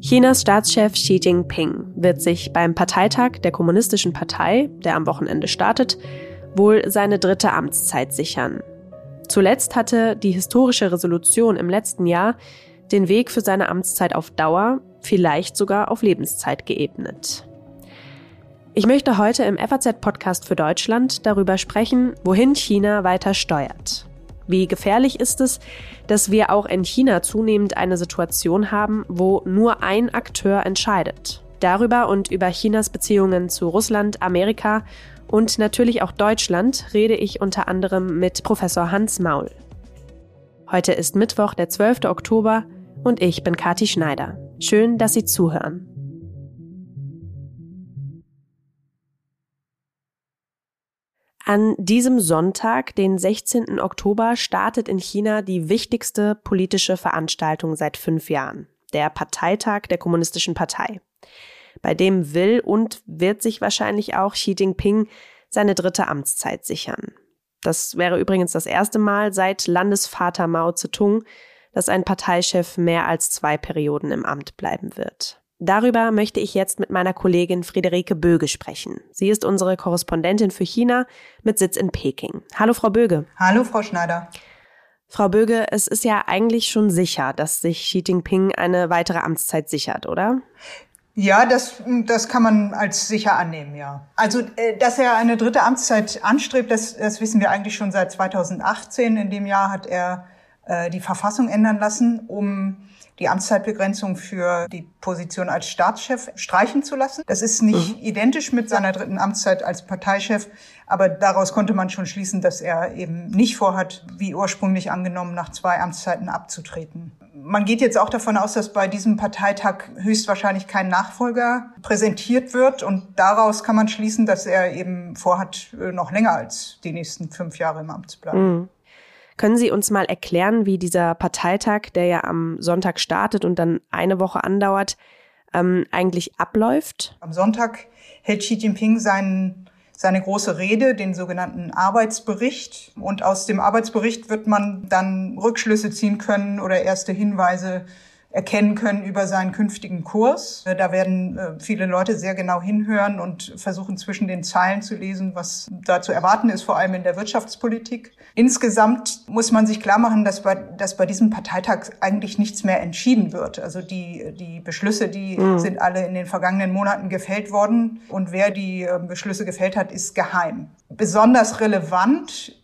Chinas Staatschef Xi Jinping wird sich beim Parteitag der Kommunistischen Partei, der am Wochenende startet, wohl seine dritte Amtszeit sichern. Zuletzt hatte die historische Resolution im letzten Jahr den Weg für seine Amtszeit auf Dauer, vielleicht sogar auf Lebenszeit geebnet. Ich möchte heute im FAZ-Podcast für Deutschland darüber sprechen, wohin China weiter steuert. Wie gefährlich ist es, dass wir auch in China zunehmend eine Situation haben, wo nur ein Akteur entscheidet? Darüber und über Chinas Beziehungen zu Russland, Amerika und natürlich auch Deutschland rede ich unter anderem mit Professor Hans Maul. Heute ist Mittwoch, der 12. Oktober und ich bin Kati Schneider. Schön, dass Sie zuhören. An diesem Sonntag, den 16. Oktober, startet in China die wichtigste politische Veranstaltung seit fünf Jahren, der Parteitag der Kommunistischen Partei. Bei dem will und wird sich wahrscheinlich auch Xi Jinping seine dritte Amtszeit sichern. Das wäre übrigens das erste Mal seit Landesvater Mao Zedong, dass ein Parteichef mehr als zwei Perioden im Amt bleiben wird. Darüber möchte ich jetzt mit meiner Kollegin Friederike Böge sprechen. Sie ist unsere Korrespondentin für China mit Sitz in Peking. Hallo, Frau Böge. Hallo, Frau Schneider. Frau Böge, es ist ja eigentlich schon sicher, dass sich Xi Jinping eine weitere Amtszeit sichert, oder? Ja, das, das kann man als sicher annehmen, ja. Also, äh, dass er eine dritte Amtszeit anstrebt, das, das wissen wir eigentlich schon seit 2018. In dem Jahr hat er äh, die Verfassung ändern lassen, um die Amtszeitbegrenzung für die Position als Staatschef streichen zu lassen. Das ist nicht mhm. identisch mit seiner dritten Amtszeit als Parteichef, aber daraus konnte man schon schließen, dass er eben nicht vorhat, wie ursprünglich angenommen, nach zwei Amtszeiten abzutreten. Man geht jetzt auch davon aus, dass bei diesem Parteitag höchstwahrscheinlich kein Nachfolger präsentiert wird und daraus kann man schließen, dass er eben vorhat, noch länger als die nächsten fünf Jahre im Amt zu bleiben. Mhm. Können Sie uns mal erklären, wie dieser Parteitag, der ja am Sonntag startet und dann eine Woche andauert, ähm, eigentlich abläuft? Am Sonntag hält Xi Jinping seinen, seine große Rede, den sogenannten Arbeitsbericht. Und aus dem Arbeitsbericht wird man dann Rückschlüsse ziehen können oder erste Hinweise erkennen können über seinen künftigen Kurs. Da werden äh, viele Leute sehr genau hinhören und versuchen zwischen den Zeilen zu lesen, was da zu erwarten ist, vor allem in der Wirtschaftspolitik. Insgesamt muss man sich klar machen, dass bei, dass bei diesem Parteitag eigentlich nichts mehr entschieden wird. Also die, die Beschlüsse, die mhm. sind alle in den vergangenen Monaten gefällt worden und wer die äh, Beschlüsse gefällt hat, ist geheim. Besonders relevant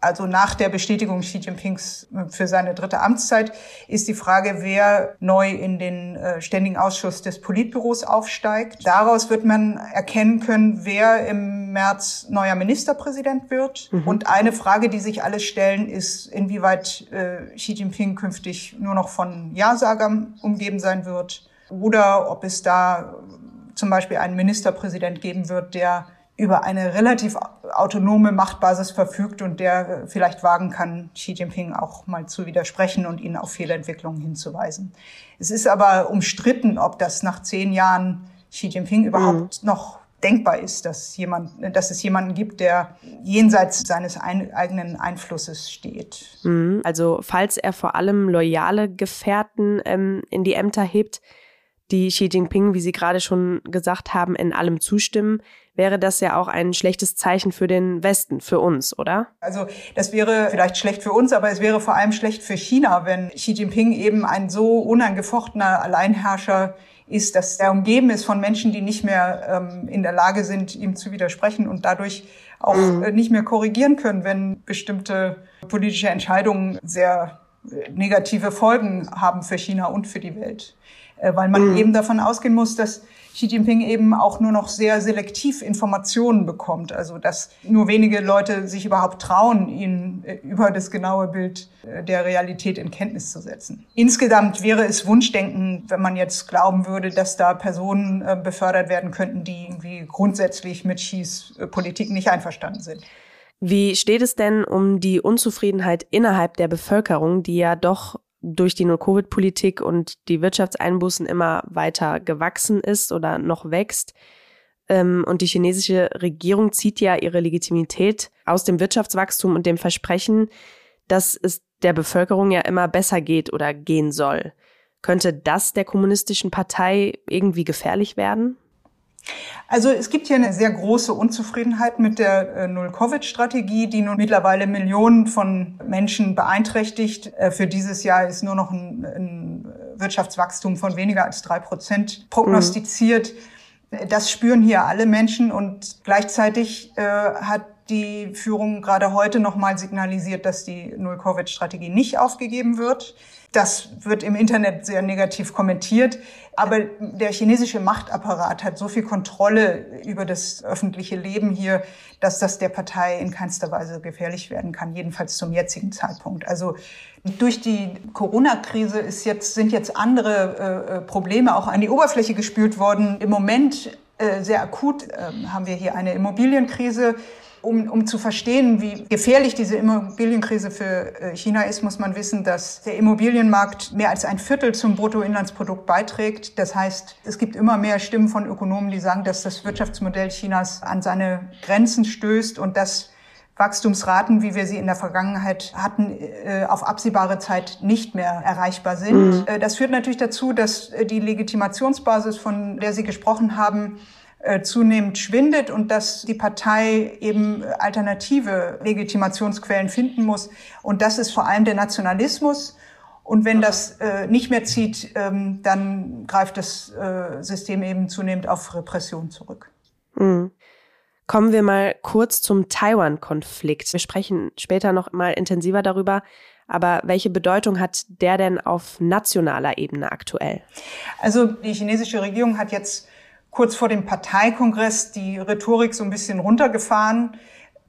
also nach der Bestätigung Xi Jinpings für seine dritte Amtszeit, ist die Frage, wer neu in den äh, Ständigen Ausschuss des Politbüros aufsteigt. Daraus wird man erkennen können, wer im März neuer Ministerpräsident wird. Mhm. Und eine Frage, die sich alle stellen, ist, inwieweit äh, Xi Jinping künftig nur noch von Ja-Sagern umgeben sein wird oder ob es da zum Beispiel einen Ministerpräsident geben wird, der über eine relativ autonome Machtbasis verfügt und der vielleicht wagen kann, Xi Jinping auch mal zu widersprechen und ihn auf Fehlentwicklungen hinzuweisen. Es ist aber umstritten, ob das nach zehn Jahren Xi Jinping überhaupt mhm. noch denkbar ist, dass jemand, dass es jemanden gibt, der jenseits seines ein, eigenen Einflusses steht. Mhm. Also falls er vor allem loyale Gefährten ähm, in die Ämter hebt, die Xi Jinping, wie Sie gerade schon gesagt haben, in allem zustimmen, wäre das ja auch ein schlechtes Zeichen für den Westen, für uns, oder? Also das wäre vielleicht schlecht für uns, aber es wäre vor allem schlecht für China, wenn Xi Jinping eben ein so unangefochtener Alleinherrscher ist, dass er umgeben ist von Menschen, die nicht mehr ähm, in der Lage sind, ihm zu widersprechen und dadurch auch mhm. äh, nicht mehr korrigieren können, wenn bestimmte politische Entscheidungen sehr äh, negative Folgen haben für China und für die Welt. Äh, weil man mhm. eben davon ausgehen muss, dass Xi Jinping eben auch nur noch sehr selektiv Informationen bekommt. Also dass nur wenige Leute sich überhaupt trauen, ihn äh, über das genaue Bild äh, der Realität in Kenntnis zu setzen. Insgesamt wäre es Wunschdenken, wenn man jetzt glauben würde, dass da Personen befördert werden könnten, die irgendwie grundsätzlich mit Xis Politik nicht einverstanden sind. Wie steht es denn um die Unzufriedenheit innerhalb der Bevölkerung, die ja doch durch die No-Covid-Politik und die Wirtschaftseinbußen immer weiter gewachsen ist oder noch wächst. Ähm, und die chinesische Regierung zieht ja ihre Legitimität aus dem Wirtschaftswachstum und dem Versprechen, dass es der Bevölkerung ja immer besser geht oder gehen soll. Könnte das der kommunistischen Partei irgendwie gefährlich werden? Also es gibt hier eine sehr große Unzufriedenheit mit der äh, Null-Covid-Strategie, die nun mittlerweile Millionen von Menschen beeinträchtigt. Äh, für dieses Jahr ist nur noch ein, ein Wirtschaftswachstum von weniger als drei Prozent prognostiziert. Mhm. Das spüren hier alle Menschen und gleichzeitig äh, hat die Führung gerade heute nochmal signalisiert, dass die Null-Covid-Strategie nicht aufgegeben wird. Das wird im Internet sehr negativ kommentiert. Aber der chinesische Machtapparat hat so viel Kontrolle über das öffentliche Leben hier, dass das der Partei in keinster Weise gefährlich werden kann, jedenfalls zum jetzigen Zeitpunkt. Also durch die Corona-Krise ist jetzt, sind jetzt andere äh, äh Probleme auch an die Oberfläche gespült worden. Im Moment äh, sehr akut äh, haben wir hier eine Immobilienkrise um, um zu verstehen, wie gefährlich diese Immobilienkrise für äh, China ist, muss man wissen, dass der Immobilienmarkt mehr als ein Viertel zum Bruttoinlandsprodukt beiträgt. Das heißt, es gibt immer mehr Stimmen von Ökonomen, die sagen, dass das Wirtschaftsmodell Chinas an seine Grenzen stößt und dass Wachstumsraten, wie wir sie in der Vergangenheit hatten, äh, auf absehbare Zeit nicht mehr erreichbar sind. Mhm. Äh, das führt natürlich dazu, dass die Legitimationsbasis, von der Sie gesprochen haben, zunehmend schwindet und dass die Partei eben alternative Legitimationsquellen finden muss. Und das ist vor allem der Nationalismus. Und wenn das äh, nicht mehr zieht, ähm, dann greift das äh, System eben zunehmend auf Repression zurück. Mhm. Kommen wir mal kurz zum Taiwan-Konflikt. Wir sprechen später noch mal intensiver darüber. Aber welche Bedeutung hat der denn auf nationaler Ebene aktuell? Also die chinesische Regierung hat jetzt kurz vor dem Parteikongress die Rhetorik so ein bisschen runtergefahren.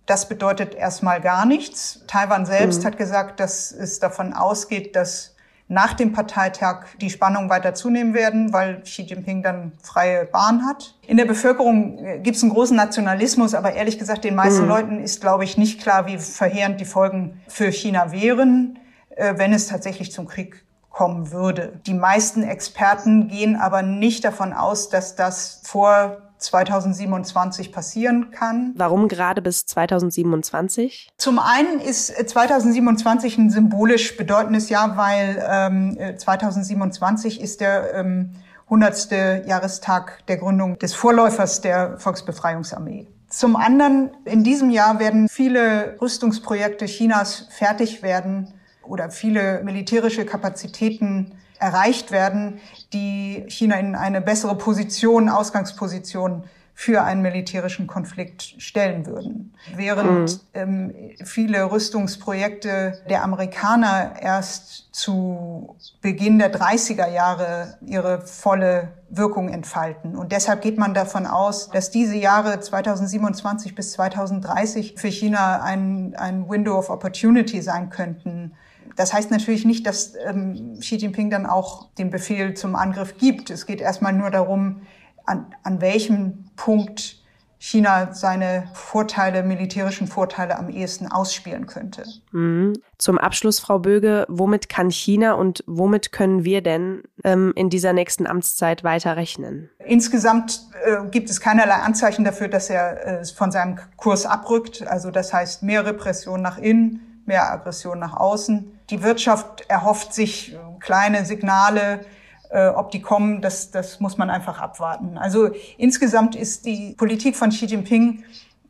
Das bedeutet erstmal gar nichts. Taiwan selbst mhm. hat gesagt, dass es davon ausgeht, dass nach dem Parteitag die Spannungen weiter zunehmen werden, weil Xi Jinping dann freie Bahn hat. In der Bevölkerung äh, gibt es einen großen Nationalismus, aber ehrlich gesagt, den meisten mhm. Leuten ist, glaube ich, nicht klar, wie verheerend die Folgen für China wären, äh, wenn es tatsächlich zum Krieg kommen würde. Die meisten Experten gehen aber nicht davon aus, dass das vor 2027 passieren kann. Warum gerade bis 2027? Zum einen ist 2027 ein symbolisch bedeutendes Jahr, weil ähm, 2027 ist der ähm, 100. Jahrestag der Gründung des Vorläufers der Volksbefreiungsarmee. Zum anderen, in diesem Jahr werden viele Rüstungsprojekte Chinas fertig werden oder viele militärische Kapazitäten erreicht werden, die China in eine bessere Position, Ausgangsposition für einen militärischen Konflikt stellen würden. Während mhm. ähm, viele Rüstungsprojekte der Amerikaner erst zu Beginn der 30er Jahre ihre volle Wirkung entfalten. Und deshalb geht man davon aus, dass diese Jahre 2027 bis 2030 für China ein, ein Window of Opportunity sein könnten, das heißt natürlich nicht, dass ähm, Xi Jinping dann auch den Befehl zum Angriff gibt. Es geht erstmal nur darum, an, an welchem Punkt China seine Vorteile, militärischen Vorteile am ehesten ausspielen könnte. Mhm. Zum Abschluss, Frau Böge, womit kann China und womit können wir denn ähm, in dieser nächsten Amtszeit weiter rechnen? Insgesamt äh, gibt es keinerlei Anzeichen dafür, dass er äh, von seinem Kurs abrückt. Also das heißt mehr Repression nach innen, mehr Aggression nach außen. Die Wirtschaft erhofft sich kleine Signale, äh, ob die kommen, das, das muss man einfach abwarten. Also insgesamt ist die Politik von Xi Jinping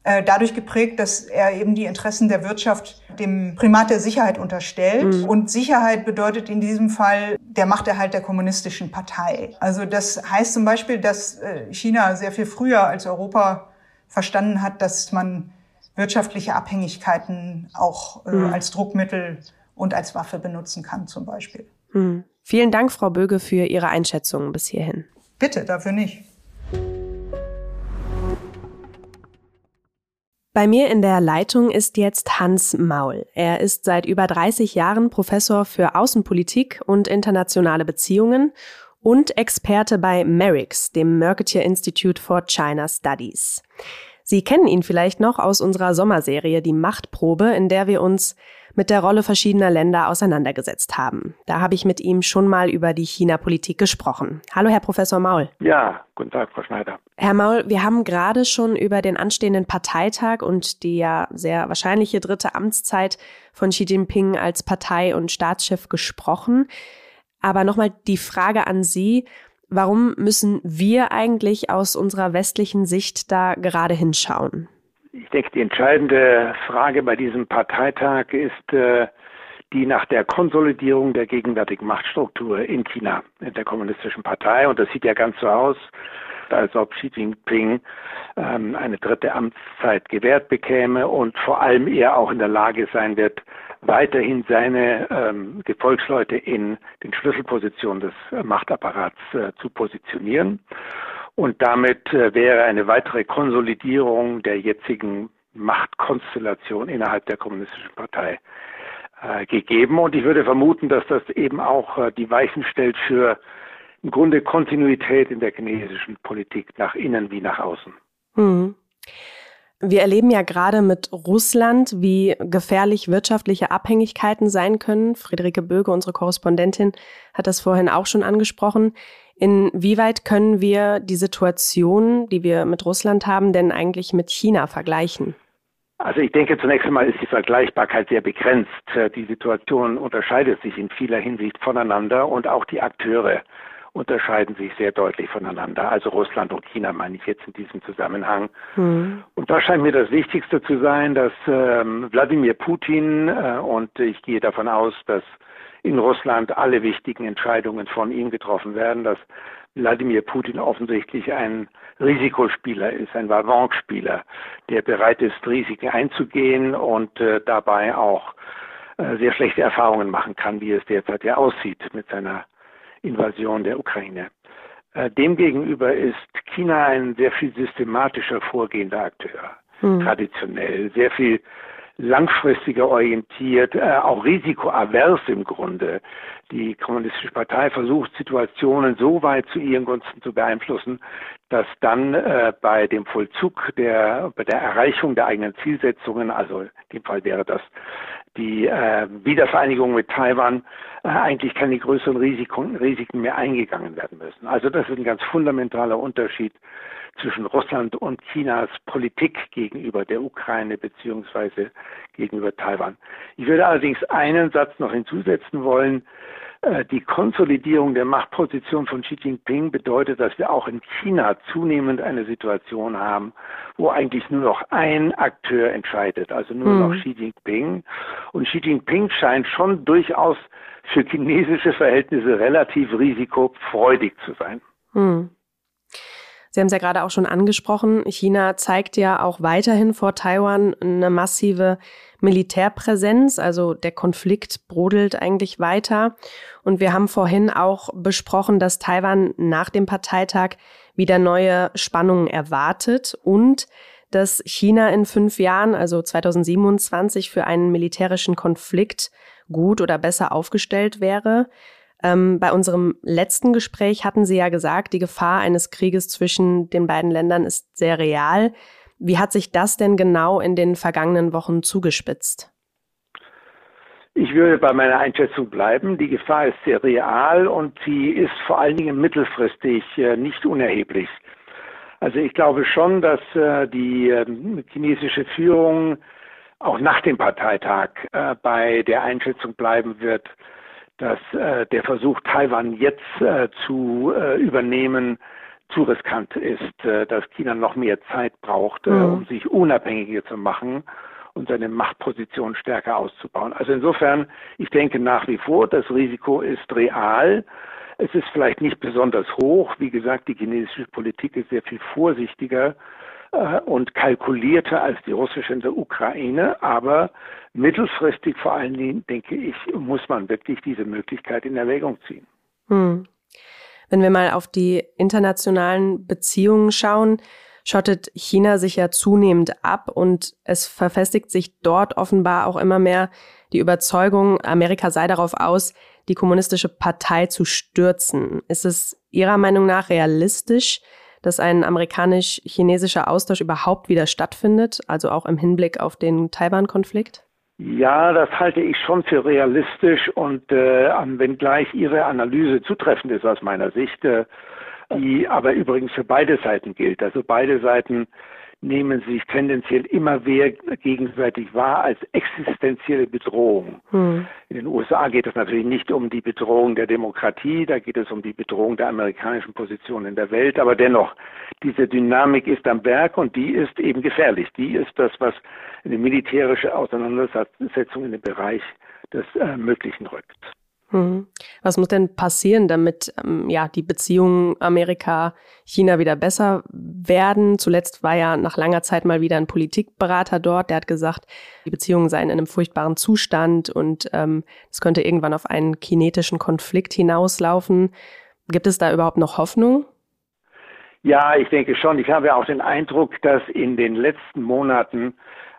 äh, dadurch geprägt, dass er eben die Interessen der Wirtschaft dem Primat der Sicherheit unterstellt. Mhm. Und Sicherheit bedeutet in diesem Fall der Machterhalt der kommunistischen Partei. Also das heißt zum Beispiel, dass äh, China sehr viel früher als Europa verstanden hat, dass man wirtschaftliche Abhängigkeiten auch äh, mhm. als Druckmittel und als Waffe benutzen kann zum Beispiel. Hm. Vielen Dank, Frau Böge, für Ihre Einschätzungen bis hierhin. Bitte, dafür nicht. Bei mir in der Leitung ist jetzt Hans Maul. Er ist seit über 30 Jahren Professor für Außenpolitik und internationale Beziehungen und Experte bei MERICS, dem Mercatier Institute for China Studies. Sie kennen ihn vielleicht noch aus unserer Sommerserie Die Machtprobe, in der wir uns mit der Rolle verschiedener Länder auseinandergesetzt haben. Da habe ich mit ihm schon mal über die China-Politik gesprochen. Hallo, Herr Professor Maul. Ja, guten Tag, Frau Schneider. Herr Maul, wir haben gerade schon über den anstehenden Parteitag und die ja sehr wahrscheinliche dritte Amtszeit von Xi Jinping als Partei- und Staatschef gesprochen. Aber nochmal die Frage an Sie. Warum müssen wir eigentlich aus unserer westlichen Sicht da gerade hinschauen? Ich denke, die entscheidende Frage bei diesem Parteitag ist äh, die nach der Konsolidierung der gegenwärtigen Machtstruktur in China, in der kommunistischen Partei. Und das sieht ja ganz so aus, als ob Xi Jinping ähm, eine dritte Amtszeit gewährt bekäme und vor allem er auch in der Lage sein wird, weiterhin seine ähm, Gefolgsleute in den Schlüsselpositionen des äh, Machtapparats äh, zu positionieren. Und damit äh, wäre eine weitere Konsolidierung der jetzigen Machtkonstellation innerhalb der Kommunistischen Partei äh, gegeben. Und ich würde vermuten, dass das eben auch äh, die Weichen stellt für im Grunde Kontinuität in der chinesischen Politik nach innen wie nach außen. Hm. Wir erleben ja gerade mit Russland, wie gefährlich wirtschaftliche Abhängigkeiten sein können. Friederike Böge, unsere Korrespondentin, hat das vorhin auch schon angesprochen. Inwieweit können wir die Situation, die wir mit Russland haben, denn eigentlich mit China vergleichen? Also ich denke, zunächst einmal ist die Vergleichbarkeit sehr begrenzt. Die Situation unterscheidet sich in vieler Hinsicht voneinander und auch die Akteure unterscheiden sich sehr deutlich voneinander. Also Russland und China meine ich jetzt in diesem Zusammenhang. Mhm. Und da scheint mir das Wichtigste zu sein, dass ähm, Wladimir Putin, äh, und ich gehe davon aus, dass in Russland alle wichtigen Entscheidungen von ihm getroffen werden, dass Wladimir Putin offensichtlich ein Risikospieler ist, ein Vavanspieler, der bereit ist, Risiken einzugehen und äh, dabei auch äh, sehr schlechte Erfahrungen machen kann, wie es derzeit ja aussieht mit seiner Invasion der Ukraine. Äh, demgegenüber ist China ein sehr viel systematischer vorgehender Akteur, hm. traditionell, sehr viel langfristiger orientiert, äh, auch risikoavers im Grunde. Die Kommunistische Partei versucht, Situationen so weit zu ihren Gunsten zu beeinflussen, dass dann äh, bei dem Vollzug der, bei der Erreichung der eigenen Zielsetzungen, also in dem Fall wäre das die äh, Wiedervereinigung mit Taiwan, äh, eigentlich keine größeren Risiken, Risiken mehr eingegangen werden müssen. Also das ist ein ganz fundamentaler Unterschied zwischen Russland und Chinas Politik gegenüber der Ukraine beziehungsweise gegenüber Taiwan. Ich würde allerdings einen Satz noch hinzusetzen wollen. Äh, die Konsolidierung der Machtposition von Xi Jinping bedeutet, dass wir auch in China zunehmend eine Situation haben, wo eigentlich nur noch ein Akteur entscheidet, also nur mhm. noch Xi Jinping. Und Xi Jinping scheint schon durchaus für chinesische Verhältnisse relativ risikofreudig zu sein. Mhm. Sie haben es ja gerade auch schon angesprochen. China zeigt ja auch weiterhin vor Taiwan eine massive Militärpräsenz. Also der Konflikt brodelt eigentlich weiter. Und wir haben vorhin auch besprochen, dass Taiwan nach dem Parteitag wieder neue Spannungen erwartet und dass China in fünf Jahren, also 2027, für einen militärischen Konflikt gut oder besser aufgestellt wäre. Ähm, bei unserem letzten Gespräch hatten Sie ja gesagt, die Gefahr eines Krieges zwischen den beiden Ländern ist sehr real. Wie hat sich das denn genau in den vergangenen Wochen zugespitzt? Ich würde bei meiner Einschätzung bleiben. Die Gefahr ist sehr real und sie ist vor allen Dingen mittelfristig äh, nicht unerheblich. Also ich glaube schon, dass äh, die äh, chinesische Führung auch nach dem Parteitag äh, bei der Einschätzung bleiben wird, dass äh, der Versuch, Taiwan jetzt äh, zu äh, übernehmen, zu riskant ist, äh, dass China noch mehr Zeit braucht, äh, mhm. um sich unabhängiger zu machen und seine Machtposition stärker auszubauen. Also insofern, ich denke nach wie vor, das Risiko ist real. Es ist vielleicht nicht besonders hoch. Wie gesagt, die chinesische Politik ist sehr viel vorsichtiger und kalkulierter als die russische in der Ukraine. Aber mittelfristig vor allen Dingen, denke ich, muss man wirklich diese Möglichkeit in Erwägung ziehen. Hm. Wenn wir mal auf die internationalen Beziehungen schauen, schottet China sich ja zunehmend ab und es verfestigt sich dort offenbar auch immer mehr die Überzeugung, Amerika sei darauf aus, die kommunistische Partei zu stürzen. Ist es Ihrer Meinung nach realistisch, dass ein amerikanisch-chinesischer Austausch überhaupt wieder stattfindet, also auch im Hinblick auf den Taiwan-Konflikt? Ja, das halte ich schon für realistisch und äh, wenngleich Ihre Analyse zutreffend ist aus meiner Sicht, äh, die aber übrigens für beide Seiten gilt. Also beide Seiten nehmen sich tendenziell immer mehr gegenseitig wahr als existenzielle Bedrohung. Hm. In den USA geht es natürlich nicht um die Bedrohung der Demokratie, da geht es um die Bedrohung der amerikanischen Position in der Welt, aber dennoch, diese Dynamik ist am Werk und die ist eben gefährlich. Die ist das, was eine militärische Auseinandersetzung in den Bereich des äh, Möglichen rückt. Mhm. Was muss denn passieren, damit ähm, ja die Beziehungen Amerika-China wieder besser werden? Zuletzt war ja nach langer Zeit mal wieder ein Politikberater dort, der hat gesagt, die Beziehungen seien in einem furchtbaren Zustand und ähm, es könnte irgendwann auf einen kinetischen Konflikt hinauslaufen. Gibt es da überhaupt noch Hoffnung? Ja, ich denke schon. Ich habe auch den Eindruck, dass in den letzten Monaten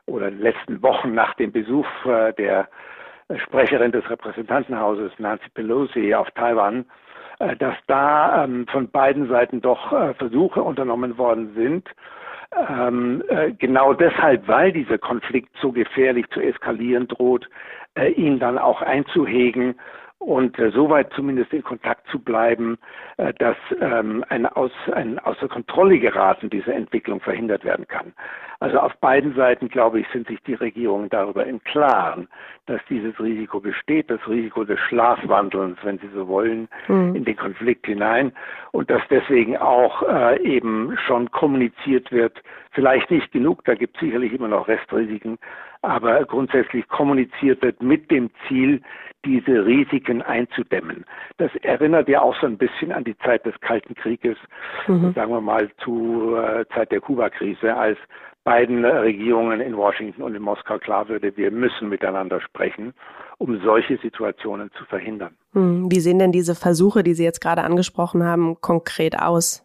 oder letzten Wochen nach dem Besuch äh, der Sprecherin des Repräsentantenhauses Nancy Pelosi auf Taiwan, äh, dass da ähm, von beiden Seiten doch äh, Versuche unternommen worden sind, ähm, äh, genau deshalb, weil dieser Konflikt so gefährlich zu eskalieren droht, ihn dann auch einzuhegen und äh, soweit zumindest in Kontakt zu bleiben, äh, dass ähm, ein, aus, ein außer Kontrolle geraten dieser Entwicklung verhindert werden kann. Also auf beiden Seiten, glaube ich, sind sich die Regierungen darüber im Klaren, dass dieses Risiko besteht, das Risiko des Schlafwandelns, wenn Sie so wollen, mhm. in den Konflikt hinein und dass deswegen auch äh, eben schon kommuniziert wird, vielleicht nicht genug, da gibt es sicherlich immer noch Restrisiken, aber grundsätzlich kommuniziert wird mit dem Ziel, diese Risiken einzudämmen. Das erinnert ja auch so ein bisschen an die Zeit des Kalten Krieges, mhm. sagen wir mal zur äh, Zeit der Kuba-Krise, als beiden Regierungen in Washington und in Moskau klar würde, wir müssen miteinander sprechen, um solche Situationen zu verhindern. Mhm. Wie sehen denn diese Versuche, die Sie jetzt gerade angesprochen haben, konkret aus?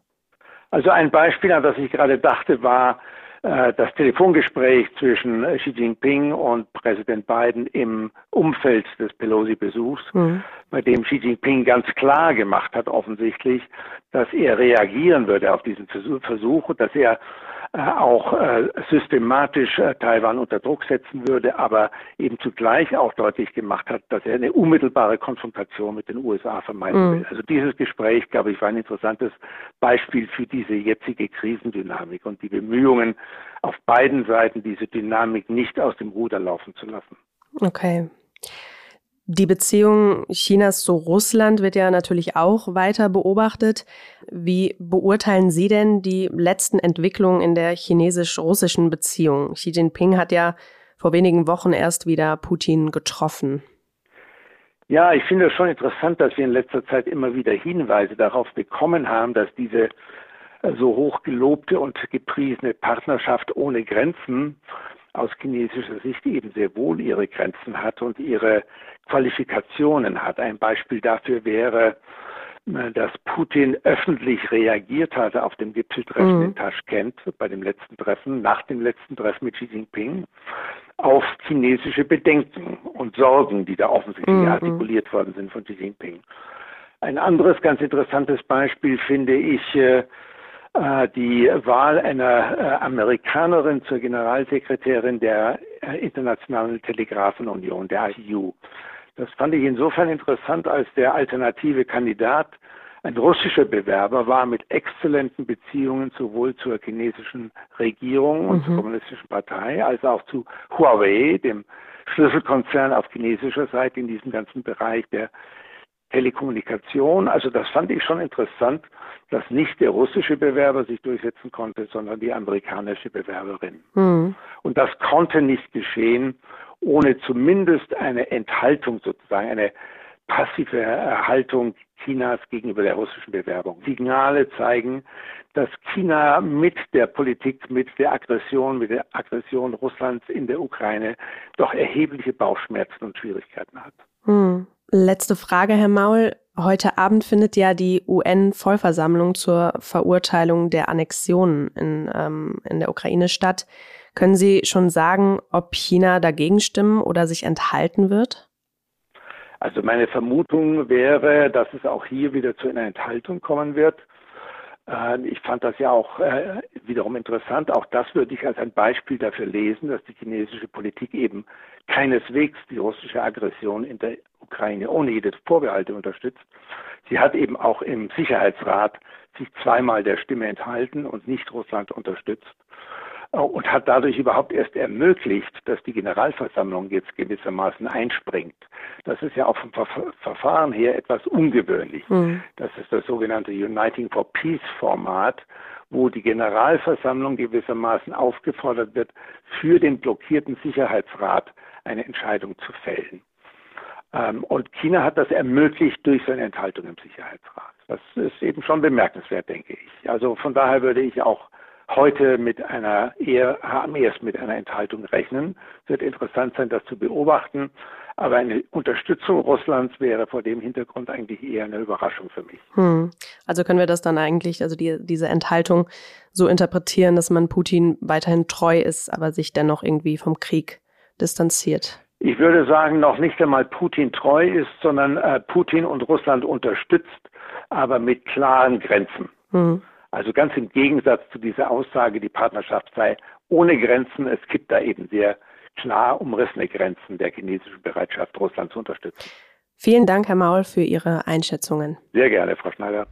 Also ein Beispiel, an das ich gerade dachte, war das Telefongespräch zwischen Xi Jinping und Präsident Biden im Umfeld des Pelosi-Besuchs, mhm. bei dem Xi Jinping ganz klar gemacht hat, offensichtlich, dass er reagieren würde auf diesen Versuch und dass er äh, auch äh, systematisch äh, Taiwan unter Druck setzen würde, aber eben zugleich auch deutlich gemacht hat, dass er eine unmittelbare Konfrontation mit den USA vermeiden mhm. will. Also dieses Gespräch, glaube ich, war ein interessantes Beispiel für diese jetzige Krisendynamik und die Bemühungen auf beiden Seiten, diese Dynamik nicht aus dem Ruder laufen zu lassen. Okay. Die Beziehung Chinas zu Russland wird ja natürlich auch weiter beobachtet. Wie beurteilen Sie denn die letzten Entwicklungen in der chinesisch-russischen Beziehung? Xi Jinping hat ja vor wenigen Wochen erst wieder Putin getroffen. Ja, ich finde es schon interessant, dass wir in letzter Zeit immer wieder Hinweise darauf bekommen haben, dass diese äh, so hoch gelobte und gepriesene Partnerschaft ohne Grenzen aus chinesischer Sicht eben sehr wohl ihre Grenzen hat und ihre Qualifikationen hat. Ein Beispiel dafür wäre, äh, dass Putin öffentlich reagiert hatte auf dem Gipfeltreffen mhm. in Taschkent bei dem letzten Treffen, nach dem letzten Treffen mit Xi Jinping, auf chinesische Bedenken und Sorgen, die da offensichtlich mhm. artikuliert worden sind von Xi Jinping. Ein anderes ganz interessantes Beispiel finde ich äh, äh, die Wahl einer äh, Amerikanerin zur Generalsekretärin der äh, Internationalen Telegrafenunion, der ITU. Das fand ich insofern interessant, als der alternative Kandidat ein russischer Bewerber war mit exzellenten Beziehungen sowohl zur chinesischen Regierung und mhm. zur kommunistischen Partei als auch zu Huawei, dem Schlüsselkonzern auf chinesischer Seite in diesem ganzen Bereich der Telekommunikation. Also das fand ich schon interessant, dass nicht der russische Bewerber sich durchsetzen konnte, sondern die amerikanische Bewerberin. Mhm. Und das konnte nicht geschehen, ohne zumindest eine Enthaltung sozusagen, eine passive Haltung Chinas gegenüber der russischen Bewerbung. Signale zeigen, dass China mit der Politik, mit der Aggression, mit der Aggression Russlands in der Ukraine doch erhebliche Bauchschmerzen und Schwierigkeiten hat. Hm. Letzte Frage, Herr Maul. Heute Abend findet ja die UN-Vollversammlung zur Verurteilung der Annexionen in, ähm, in der Ukraine statt. Können Sie schon sagen, ob China dagegen stimmen oder sich enthalten wird? Also meine Vermutung wäre, dass es auch hier wieder zu einer Enthaltung kommen wird. Äh, ich fand das ja auch äh, wiederum interessant. Auch das würde ich als ein Beispiel dafür lesen, dass die chinesische Politik eben keineswegs die russische Aggression in der Ukraine ohne jede Vorbehalte unterstützt. Sie hat eben auch im Sicherheitsrat sich zweimal der Stimme enthalten und nicht Russland unterstützt und hat dadurch überhaupt erst ermöglicht, dass die Generalversammlung jetzt gewissermaßen einspringt. Das ist ja auch vom Verfahren her etwas ungewöhnlich. Mhm. Das ist das sogenannte Uniting for Peace Format, wo die Generalversammlung gewissermaßen aufgefordert wird, für den blockierten Sicherheitsrat eine Entscheidung zu fällen. Ähm, und China hat das ermöglicht durch seine Enthaltung im Sicherheitsrat. Das ist eben schon bemerkenswert, denke ich. Also von daher würde ich auch heute mit einer eher, am erst mit einer Enthaltung rechnen. Es wird interessant sein, das zu beobachten. Aber eine Unterstützung Russlands wäre vor dem Hintergrund eigentlich eher eine Überraschung für mich. Hm. Also können wir das dann eigentlich, also die, diese Enthaltung so interpretieren, dass man Putin weiterhin treu ist, aber sich dennoch irgendwie vom Krieg distanziert? Ich würde sagen, noch nicht einmal Putin treu ist, sondern äh, Putin und Russland unterstützt, aber mit klaren Grenzen. Hm. Also ganz im Gegensatz zu dieser Aussage, die Partnerschaft sei ohne Grenzen. Es gibt da eben sehr klar umrissene Grenzen der chinesischen Bereitschaft, Russland zu unterstützen. Vielen Dank, Herr Maul, für Ihre Einschätzungen. Sehr gerne, Frau Schneider.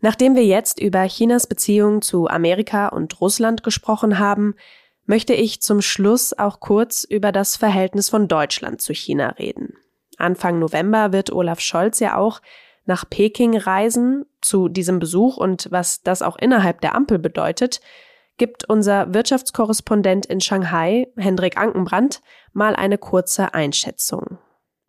Nachdem wir jetzt über Chinas Beziehungen zu Amerika und Russland gesprochen haben, möchte ich zum Schluss auch kurz über das Verhältnis von Deutschland zu China reden. Anfang November wird Olaf Scholz ja auch nach Peking reisen. Zu diesem Besuch und was das auch innerhalb der Ampel bedeutet, gibt unser Wirtschaftskorrespondent in Shanghai, Hendrik Ankenbrandt, mal eine kurze Einschätzung.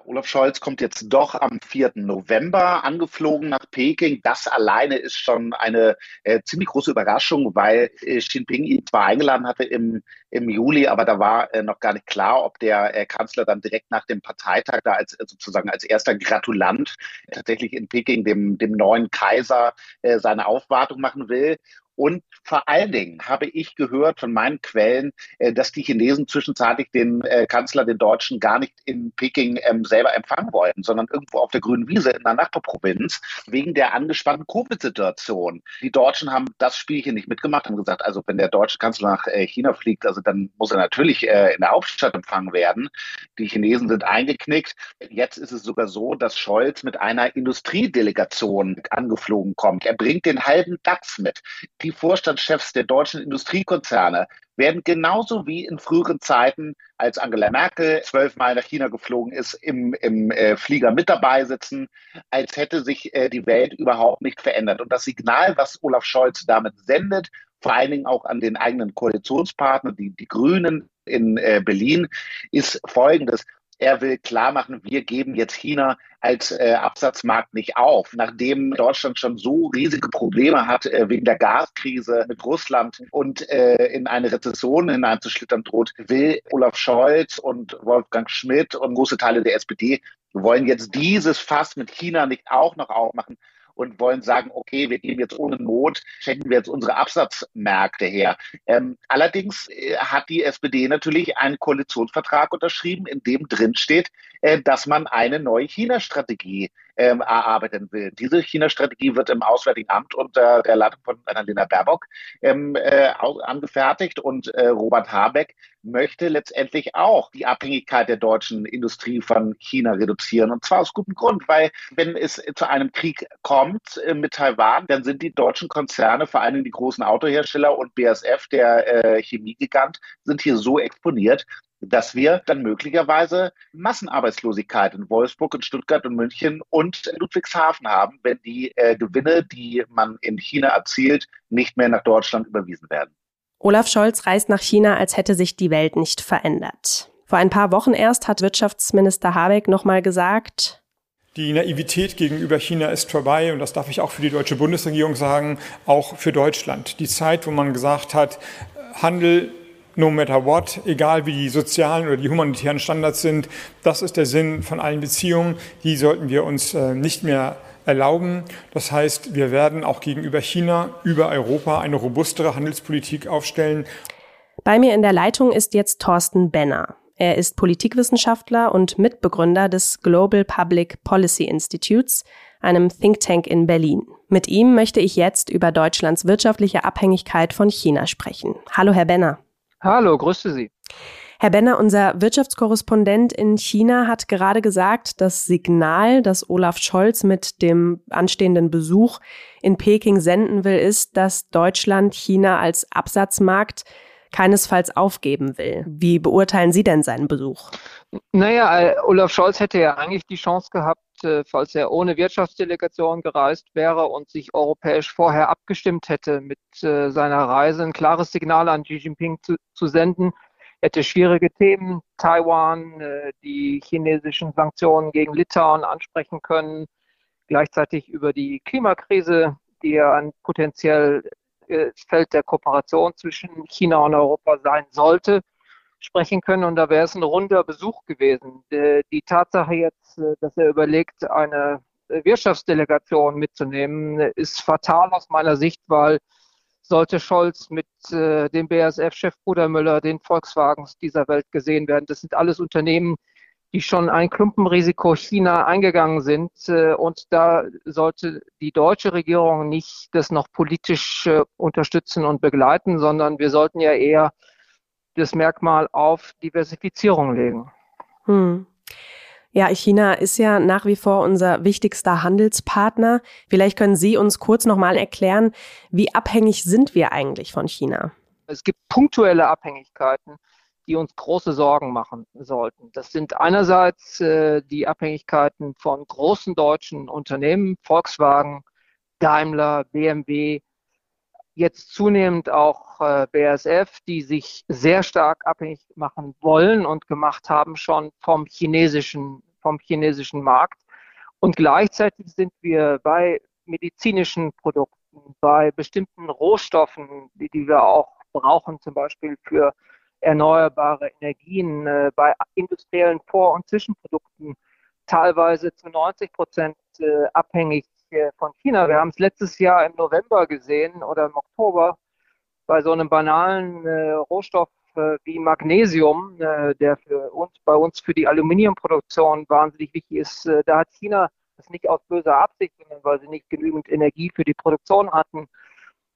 Olaf Scholz kommt jetzt doch am 4. November angeflogen nach Peking. Das alleine ist schon eine äh, ziemlich große Überraschung, weil äh, Xi Jinping ihn zwar eingeladen hatte im, im Juli, aber da war äh, noch gar nicht klar, ob der äh, Kanzler dann direkt nach dem Parteitag da als äh, sozusagen als erster Gratulant tatsächlich in Peking dem, dem neuen Kaiser äh, seine Aufwartung machen will. Und vor allen Dingen habe ich gehört von meinen Quellen, äh, dass die Chinesen zwischenzeitlich den äh, Kanzler, den Deutschen, gar nicht in Peking ähm, selber empfangen wollten, sondern irgendwo auf der grünen Wiese in der Nachbarprovinz wegen der angespannten Covid-Situation. Die Deutschen haben das Spielchen nicht mitgemacht, haben gesagt, also wenn der deutsche Kanzler nach äh, China fliegt, also dann muss er natürlich in der Hauptstadt empfangen werden. Die Chinesen sind eingeknickt. Jetzt ist es sogar so, dass Scholz mit einer Industriedelegation angeflogen kommt. Er bringt den halben DAX mit. Die die Vorstandschefs der deutschen Industriekonzerne werden genauso wie in früheren Zeiten, als Angela Merkel zwölfmal nach China geflogen ist, im, im äh, Flieger mit dabei sitzen, als hätte sich äh, die Welt überhaupt nicht verändert. Und das Signal, was Olaf Scholz damit sendet, vor allen Dingen auch an den eigenen Koalitionspartner, die, die Grünen in äh, Berlin, ist folgendes. Er will klar machen, wir geben jetzt China als äh, Absatzmarkt nicht auf. Nachdem Deutschland schon so riesige Probleme hat äh, wegen der Gaskrise mit Russland und äh, in eine Rezession hineinzuschlittern droht, will Olaf Scholz und Wolfgang Schmidt und große Teile der SPD wollen jetzt dieses Fass mit China nicht auch noch aufmachen, und wollen sagen, okay, wir geben jetzt ohne Not, schenken wir jetzt unsere Absatzmärkte her. Ähm, allerdings äh, hat die SPD natürlich einen Koalitionsvertrag unterschrieben, in dem drin steht, äh, dass man eine neue China-Strategie ähm, erarbeiten will. Diese China-Strategie wird im Auswärtigen Amt unter der Leitung von Annalena Baerbock ähm, äh, angefertigt und äh, Robert Habeck möchte letztendlich auch die Abhängigkeit der deutschen Industrie von China reduzieren. Und zwar aus gutem Grund, weil wenn es zu einem Krieg kommt äh, mit Taiwan, dann sind die deutschen Konzerne, vor allem die großen Autohersteller und BSF, der äh, Chemiegigant, sind hier so exponiert, dass wir dann möglicherweise Massenarbeitslosigkeit in Wolfsburg, in Stuttgart und München und Ludwigshafen haben, wenn die äh, Gewinne, die man in China erzielt, nicht mehr nach Deutschland überwiesen werden. Olaf Scholz reist nach China, als hätte sich die Welt nicht verändert. Vor ein paar Wochen erst hat Wirtschaftsminister Habeck nochmal gesagt, die Naivität gegenüber China ist vorbei und das darf ich auch für die deutsche Bundesregierung sagen, auch für Deutschland. Die Zeit, wo man gesagt hat, Handel no matter what, egal wie die sozialen oder die humanitären Standards sind. Das ist der Sinn von allen Beziehungen. Die sollten wir uns äh, nicht mehr erlauben. Das heißt, wir werden auch gegenüber China, über Europa eine robustere Handelspolitik aufstellen. Bei mir in der Leitung ist jetzt Thorsten Benner. Er ist Politikwissenschaftler und Mitbegründer des Global Public Policy Institutes, einem Think Tank in Berlin. Mit ihm möchte ich jetzt über Deutschlands wirtschaftliche Abhängigkeit von China sprechen. Hallo, Herr Benner. Hallo, grüße Sie. Herr Benner, unser Wirtschaftskorrespondent in China hat gerade gesagt, das Signal, das Olaf Scholz mit dem anstehenden Besuch in Peking senden will, ist, dass Deutschland China als Absatzmarkt keinesfalls aufgeben will. Wie beurteilen Sie denn seinen Besuch? Naja, äh, Olaf Scholz hätte ja eigentlich die Chance gehabt, falls er ohne Wirtschaftsdelegation gereist wäre und sich europäisch vorher abgestimmt hätte, mit äh, seiner Reise ein klares Signal an Xi Jinping zu, zu senden, hätte schwierige Themen, Taiwan, äh, die chinesischen Sanktionen gegen Litauen ansprechen können, gleichzeitig über die Klimakrise, die ja ein potenziell äh, Feld der Kooperation zwischen China und Europa sein sollte, sprechen können. Und da wäre es ein runder Besuch gewesen. Die Tatsache jetzt, äh, dass er überlegt, eine Wirtschaftsdelegation mitzunehmen, ist fatal aus meiner Sicht, weil sollte Scholz mit äh, dem BASF-Chef Brudermüller, den Volkswagens dieser Welt gesehen werden. Das sind alles Unternehmen, die schon ein Klumpenrisiko China eingegangen sind. Äh, und da sollte die deutsche Regierung nicht das noch politisch äh, unterstützen und begleiten, sondern wir sollten ja eher das Merkmal auf Diversifizierung legen. Hm. Ja, China ist ja nach wie vor unser wichtigster Handelspartner. Vielleicht können Sie uns kurz nochmal erklären, wie abhängig sind wir eigentlich von China? Es gibt punktuelle Abhängigkeiten, die uns große Sorgen machen sollten. Das sind einerseits äh, die Abhängigkeiten von großen deutschen Unternehmen, Volkswagen, Daimler, BMW, jetzt zunehmend auch äh, BASF, die sich sehr stark abhängig machen wollen und gemacht haben schon vom chinesischen, vom chinesischen Markt. Und gleichzeitig sind wir bei medizinischen Produkten, bei bestimmten Rohstoffen, die, die wir auch brauchen, zum Beispiel für erneuerbare Energien, äh, bei industriellen Vor- und Zwischenprodukten teilweise zu 90 Prozent äh, abhängig von China. Wir haben es letztes Jahr im November gesehen oder im Oktober bei so einem banalen äh, Rohstoff äh, wie Magnesium, äh, der für uns, bei uns für die Aluminiumproduktion wahnsinnig wichtig ist. Äh, da hat China das nicht aus böser Absicht, sondern weil sie nicht genügend Energie für die Produktion hatten,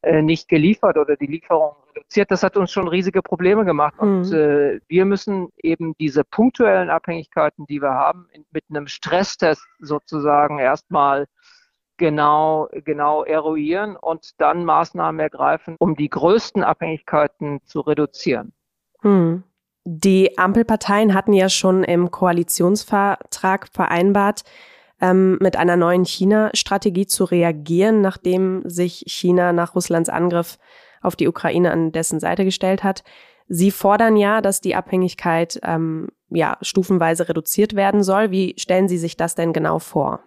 äh, nicht geliefert oder die Lieferung reduziert. Das hat uns schon riesige Probleme gemacht. Mhm. Und äh, wir müssen eben diese punktuellen Abhängigkeiten, die wir haben, in, mit einem Stresstest sozusagen erstmal genau, genau eruieren und dann Maßnahmen ergreifen, um die größten Abhängigkeiten zu reduzieren. Hm. Die Ampelparteien hatten ja schon im Koalitionsvertrag vereinbart, ähm, mit einer neuen China-Strategie zu reagieren, nachdem sich China nach Russlands Angriff auf die Ukraine an dessen Seite gestellt hat. Sie fordern ja, dass die Abhängigkeit ähm, ja stufenweise reduziert werden soll. Wie stellen Sie sich das denn genau vor?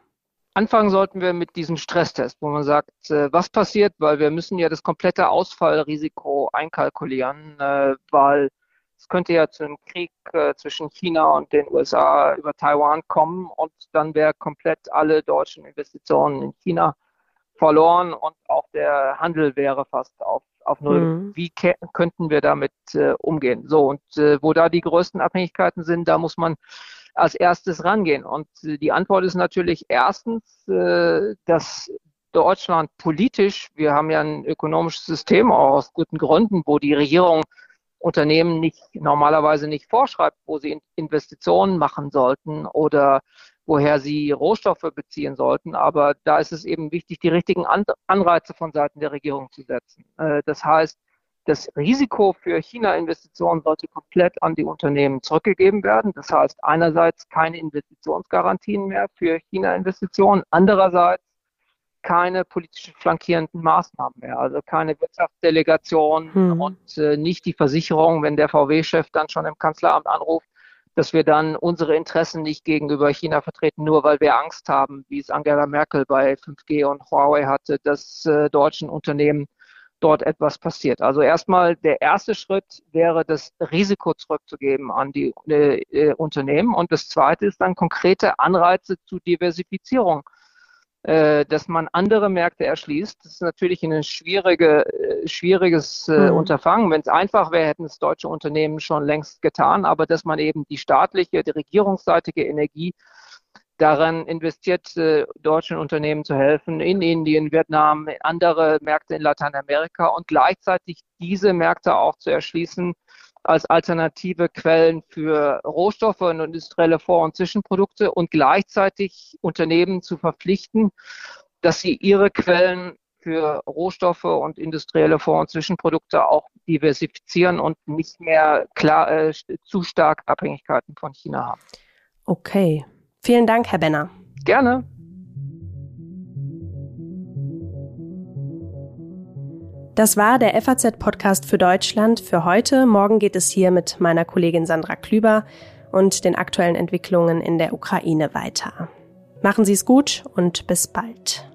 Anfangen sollten wir mit diesem Stresstest, wo man sagt, äh, was passiert, weil wir müssen ja das komplette Ausfallrisiko einkalkulieren, äh, weil es könnte ja zu einem Krieg äh, zwischen China und den USA über Taiwan kommen und dann wäre komplett alle deutschen Investitionen in China verloren und auch der Handel wäre fast auf, auf Null. Mhm. Wie könnten wir damit umgehen? So, und wo da die größten Abhängigkeiten sind, da muss man als erstes rangehen? Und die Antwort ist natürlich erstens, äh, dass Deutschland politisch, wir haben ja ein ökonomisches System auch aus guten Gründen, wo die Regierung Unternehmen nicht normalerweise nicht vorschreibt, wo sie Investitionen machen sollten oder woher sie Rohstoffe beziehen sollten. Aber da ist es eben wichtig, die richtigen Anreize von Seiten der Regierung zu setzen. Äh, das heißt, das Risiko für China-Investitionen sollte komplett an die Unternehmen zurückgegeben werden. Das heißt einerseits keine Investitionsgarantien mehr für China-Investitionen, andererseits keine politisch flankierenden Maßnahmen mehr, also keine Wirtschaftsdelegation hm. und äh, nicht die Versicherung, wenn der VW-Chef dann schon im Kanzleramt anruft, dass wir dann unsere Interessen nicht gegenüber China vertreten, nur weil wir Angst haben, wie es Angela Merkel bei 5G und Huawei hatte, dass äh, deutschen Unternehmen dort etwas passiert. Also erstmal der erste Schritt wäre, das Risiko zurückzugeben an die äh, äh, Unternehmen. Und das zweite ist dann konkrete Anreize zu Diversifizierung, äh, dass man andere Märkte erschließt. Das ist natürlich ein schwierige, äh, schwieriges äh, mhm. Unterfangen. Wenn es einfach wäre, hätten es deutsche Unternehmen schon längst getan. Aber dass man eben die staatliche, die regierungsseitige Energie daran investiert, äh, deutschen Unternehmen zu helfen, in Indien, Vietnam, andere Märkte in Lateinamerika und gleichzeitig diese Märkte auch zu erschließen als alternative Quellen für Rohstoffe und industrielle Vor- und Zwischenprodukte und gleichzeitig Unternehmen zu verpflichten, dass sie ihre Quellen für Rohstoffe und industrielle Vor- und Zwischenprodukte auch diversifizieren und nicht mehr klar, äh, zu stark Abhängigkeiten von China haben. Okay. Vielen Dank, Herr Benner. Gerne. Das war der FAZ-Podcast für Deutschland für heute. Morgen geht es hier mit meiner Kollegin Sandra Klüber und den aktuellen Entwicklungen in der Ukraine weiter. Machen Sie es gut und bis bald.